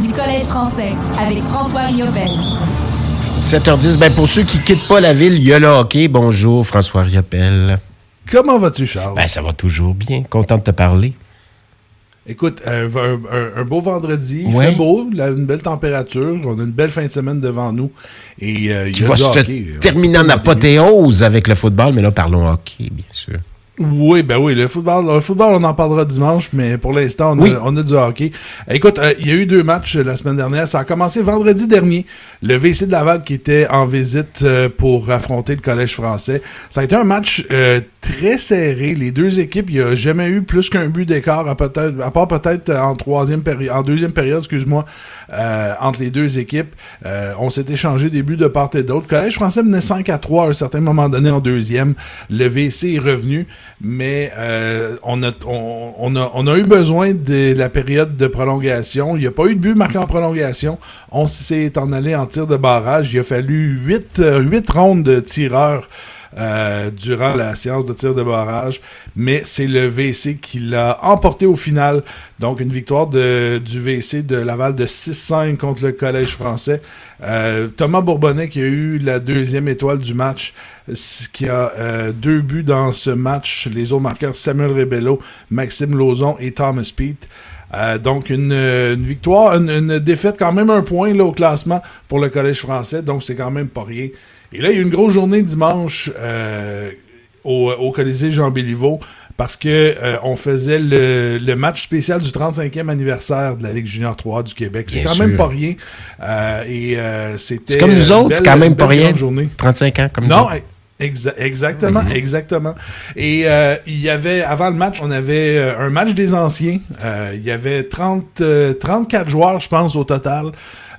du Collège français avec François Riopel. 7h10, ben pour ceux qui quittent pas la ville, il y a le hockey. Bonjour, François Riopel. Comment vas-tu, Charles? Ben, ça va toujours bien. Content de te parler. Écoute, un, un- un beau vendredi, il Ouais. fait beau, là, une belle température, on a une belle fin de semaine devant nous. Et euh, Qui y a va se hockey. terminer en apothéose avec le football, mais là, parlons hockey, bien sûr. Oui, ben oui, le football, le football, on en parlera dimanche, mais pour l'instant, on, Oui. a, on a du hockey. Écoute, euh, il y a eu deux matchs euh, la semaine dernière. Ça a commencé vendredi dernier. Le VC de Laval qui était en visite euh, pour affronter le Collège français. Ça a été un match euh, très serré. Les deux équipes, il n'y a jamais eu plus qu'un but d'écart, à, peut-être, à part peut-être en troisième période, en deuxième période, excuse-moi, euh, entre les deux équipes. Euh, on s'est échangé des buts de part et d'autre. Collège français menait 5 à 3 à un certain moment donné en deuxième. Le VC est revenu, mais euh, on, a, on, a, eu besoin de la période de prolongation. Il n'y a pas eu de but marqué en prolongation. On s'est en allé en tir de barrage. Il a fallu 8, huit rondes de tireurs euh, durant la séance de tir de barrage, mais c'est le VC qui l'a emporté au final. Donc une victoire de, du VC de Laval de 6-5 contre le Collège français. Euh, Thomas Bourbonnais qui a eu la deuxième étoile du match, qui a euh, deux buts dans ce match. Les autres marqueurs Samuel Rebello, Maxime Lauzon et Thomas Pete. Euh, donc une, une victoire, une, une défaite quand même un point là, au classement pour le Collège français, donc c'est quand même pas rien. Et là, il y a eu une grosse journée dimanche euh, au, au Colisée Jean Béliveau parce que euh, on faisait le, le match spécial du 35e anniversaire de la Ligue Junior 3 du Québec. C'est quand sûr. même pas rien. Euh, et euh, c'était C'est comme nous autres, belle- c'est quand même pas rien. journée. 35 ans comme nous autres. Exa- exactement, exactement. Et euh, il y avait, avant le match, on avait euh, un match des anciens. Euh, il y avait 30, euh, 34 joueurs, je pense, au total.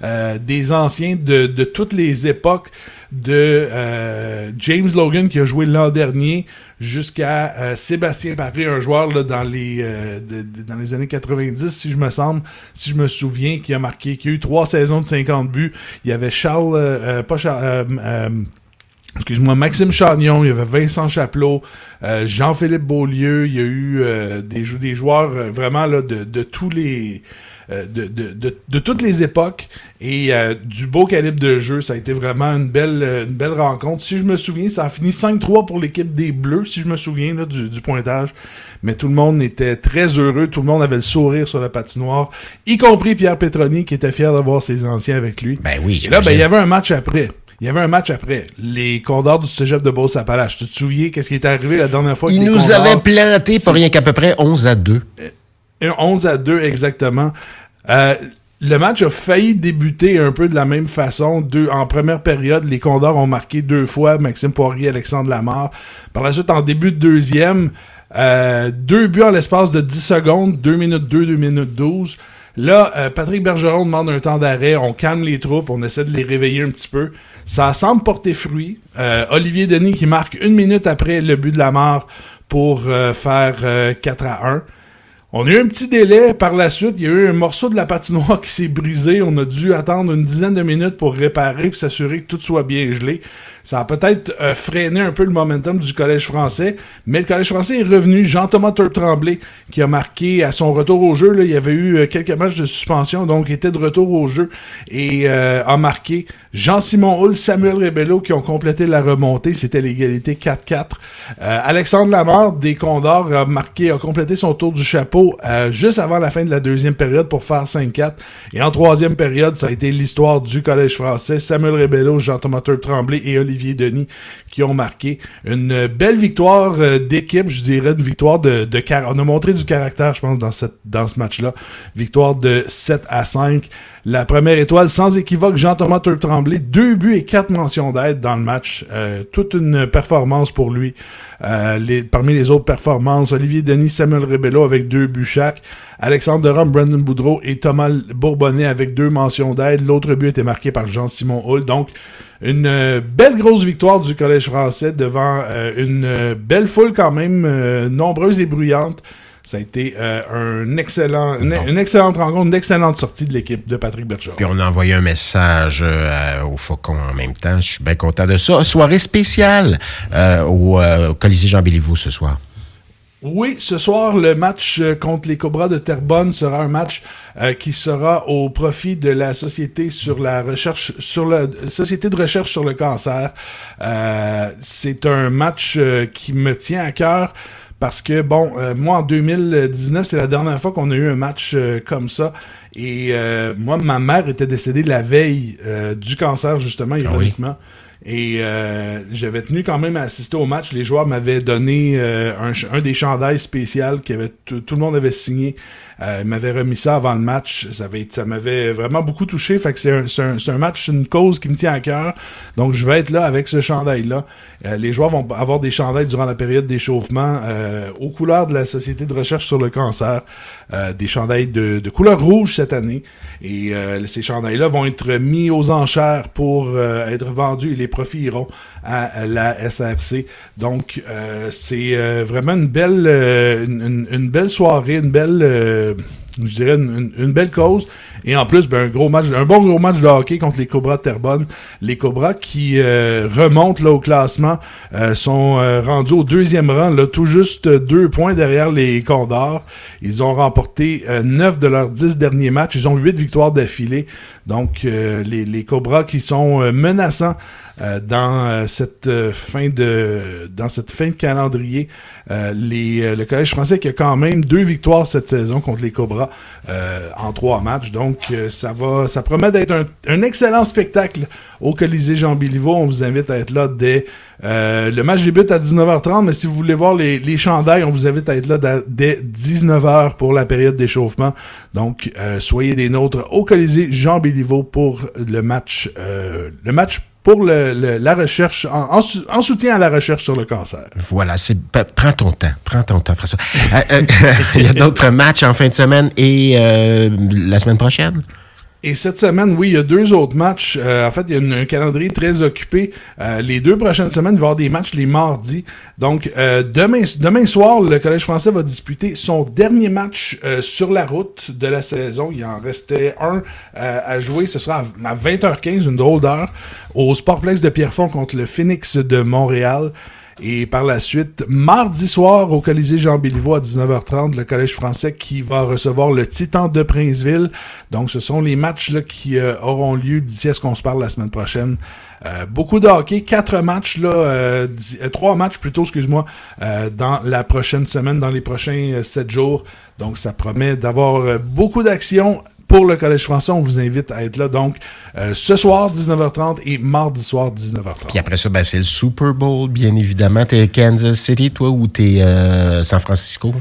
euh, des anciens de, de toutes les époques de euh, James Logan qui a joué l'an dernier jusqu'à euh, Sébastien Paré, un joueur là, dans les euh, de- de- dans les années 90 si je me semble, si je me souviens, qui a marqué, qui a eu trois saisons de 50 buts. Il y avait Charles, pas Charles, euh, euh, excuse-moi, Maxime Chagnon, il y avait Vincent Chapelot, euh, Jean-Philippe Beaulieu, il y a eu euh, des, jou- des joueurs euh, vraiment là, de, de tous les... euh, de, de, de, de toutes les époques et euh, du beau calibre de jeu. Ça a été vraiment une belle, une belle rencontre. Si je me souviens, ça a fini 5-3 pour l'équipe des Bleus, si je me souviens là, du, du pointage. Mais tout le monde était très heureux. Tout le monde avait le sourire sur la patinoire, y compris Pierre Petroni qui était fier d'avoir ses anciens avec lui. Ben oui, Et là, ben, il y avait un match après. Il y avait un match après. Les Condors du Cégep de Beauce-Appalaches. Tu te souviens qu'est-ce qui est arrivé la dernière fois? Ils que les nous Condors- avaient planté pas rien qu'à peu près 11 à 2. Un 11 à 2 exactement. Euh, le match a failli débuter un peu de la même façon. Deux, en première période, les Condors ont marqué deux fois, Maxime Poirier, Alexandre Lamar. Par la suite, en début de deuxième, euh, deux buts en l'espace de 10 secondes, 2 minutes 2, 2 minutes 12. Là, euh, Patrick Bergeron demande un temps d'arrêt, on calme les troupes, on essaie de les réveiller un petit peu. Ça semble porter fruit. Euh, Olivier Denis qui marque une minute après le but de Lamar pour euh, faire euh, 4 à 1. On a eu un petit délai par la suite. Il y a eu un morceau de la patinoire qui s'est brisé. On a dû attendre une dizaine de minutes pour réparer et s'assurer que tout soit bien gelé. Ça a peut-être euh, freiné un peu le momentum du Collège français, mais le Collège français est revenu. Jean-Thomas Turp-Tremblay qui a marqué à son retour au jeu. Il y avait eu euh, quelques matchs de suspension, donc était de retour au jeu et euh, a marqué. Jean-Simon Hull, Samuel Rebello qui ont complété la remontée. C'était l'égalité 4-4. Euh, Alexandre Lamar des Condors a marqué, a complété son tour du chapeau euh, juste avant la fin de la deuxième période pour faire 5-4. Et en troisième période, ça a été l'histoire du Collège français. Samuel Rebello, Jean-Thomas Tremblay et Olivier Denis qui ont marqué une belle victoire euh, d'équipe, je dirais une victoire de, de car- On a montré du caractère, je pense, dans, cette, dans ce match-là. Victoire de 7 à 5. La première étoile, sans équivoque, Jean-Thomas Tremblay. Deux buts et quatre mentions d'aide dans le match. Euh, toute une performance pour lui. Parmi les autres performances, Olivier Denis, Samuel Rebello avec deux buts chaque. Alexandre Derom, Brandon Boudreau et Thomas Bourbonnais avec deux mentions d'aide. L'autre but était marqué par Jean-Simon Hull. Donc, une euh, belle grosse victoire du Collège français devant euh, une euh, belle foule quand même nombreuse et bruyante. Ça a été euh, un excellent, une, excellente rencontre, une excellente sortie de l'équipe de Patrick Bergeron. Puis on a envoyé un message euh, au Faucon en même temps. Je suis bien content de ça. Soirée spéciale au euh, au Colisée Jean Béliveau ce soir. Oui, ce soir, le match euh, contre les Cobras de Terrebonne sera un match euh, qui sera au profit de la société sur la recherche sur la société de recherche sur le cancer. Euh, c'est un match qui me tient à cœur parce que bon, moi en 2019, c'est la dernière fois qu'on a eu un match comme ça. Et moi, ma mère était décédée la veille du cancer justement, ah ironiquement. Et euh, j'avais tenu quand même à assister au match. Les joueurs m'avaient donné euh, un, un, des chandails spéciaux que tout le monde avait signé euh, m'avait remis ça avant le match. Ça, avait, ça m'avait vraiment beaucoup touché. Fait que c'est un, un, un, match, une cause qui me tient à cœur. Donc je vais être là avec ce chandail-là. Euh, les joueurs vont avoir des chandails durant la période d'échauffement euh, aux couleurs de la Société de recherche sur le cancer. Euh, des chandails de, de, couleur rouge cette année. Et ces chandails-là vont être mis aux enchères pour être vendus profits iront à la SRC. Donc c'est vraiment une belle, une, une, belle soirée, une belle je dirais une, belle cause. Et en plus, ben, un gros match, un bon gros match de hockey contre les Cobras de Terrebonne. Les Cobras qui euh, remontent là au classement euh, sont euh, rendus au deuxième rang, là, tout juste deux points derrière les Condors. Ils ont remporté neuf de leurs dix derniers matchs. Ils ont huit victoires d'affilée. Donc les, les Cobras qui sont menaçants dans cette fin de dans cette fin de calendrier. les, le Collège français qui a quand même deux victoires cette saison contre les Cobras euh, en trois matchs. Donc, euh, ça va, ça promet d'être un, excellent spectacle au Colisée Jean Béliveau. On vous invite à être là dès euh, le match débute à 19h30, mais si vous voulez voir les, les chandails, on vous invite à être là dès 19h pour la période d'échauffement. Donc, soyez des nôtres au Colisée Jean Béliveau pour le match, le match pour le, la recherche, en, en, soutien à la recherche sur le cancer. Voilà, c'est prends ton temps, prends ton temps, François. Euh, euh, il y a d'autres matchs en fin de semaine et euh, la semaine prochaine? Et cette semaine, oui, il y a deux autres matchs. Euh, en fait, il y a un calendrier très occupé. Euh, les deux prochaines semaines, il va y avoir des matchs les mardis. Donc, euh, demain, demain soir, le Collège français va disputer son dernier match sur la route de la saison. Il en restait un à jouer. Ce sera à 20h15, une drôle d'heure, au Sportplex de Pierrefonds contre le Phoenix de Montréal. Et par la suite, mardi soir, au Colisée Jean Béliveau à 19h30, le Collège français qui va recevoir le Titan de Princeville. Donc, ce sont les matchs là, qui euh, auront lieu d'ici à ce qu'on se parle la semaine prochaine. Euh, beaucoup de hockey, quatre matchs là, euh, trois matchs plutôt, excuse-moi, dans la prochaine semaine, dans les prochains sept jours. Donc, ça promet d'avoir beaucoup d'actions pour le Collège français. On vous invite à être là. Donc, euh, ce soir, 19h30 et mardi soir, 19h30. Puis après ça, ben, c'est le Super Bowl, bien évidemment. T'es Kansas City, toi, ou t'es euh, San Francisco?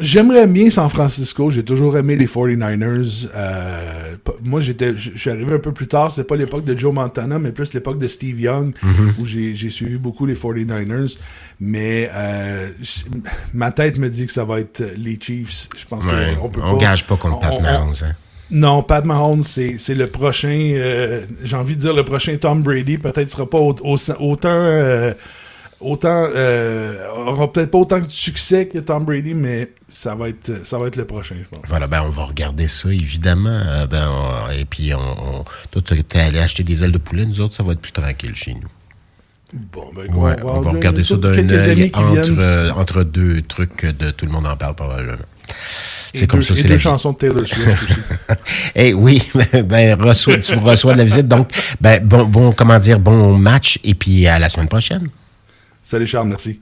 J'aimerais bien San Francisco. J'ai toujours aimé les 49ers. Euh, moi, j'étais, je suis arrivé un peu plus tard. C'est pas l'époque de Joe Montana, mais plus l'époque de Steve Young, mm-hmm. où j'ai suivi beaucoup les 49ers. Mais euh, ma tête me dit que ça va être les Chiefs. Je pense qu'on peut on pas. gage pas contre Pat Mahomes. Hein. Non, Pat Mahomes, c'est le prochain. Euh, j'ai envie de dire le prochain Tom Brady. Peut-être sera pas autant autant euh, aura peut-être pas autant de succès que Tom Brady, mais ça va être ça va être le prochain, je pense. Voilà, ben on va regarder ça évidemment. Euh, ben et puis on, on toi t'es allé acheter des ailes de poulet, nous autres ça va être plus tranquille chez nous. Bon, ben, on, va, on va regarder ça d'un œil entre, euh, entre deux trucs de tout le monde en parle probablement. C'est comme ça, c'est la chansons de Taylor Swift aussi. Eh oui, ben, reçois, tu reçois de la visite. Donc, ben, bon, bon, comment dire, bon match et puis à la semaine prochaine. Salut Charles, merci.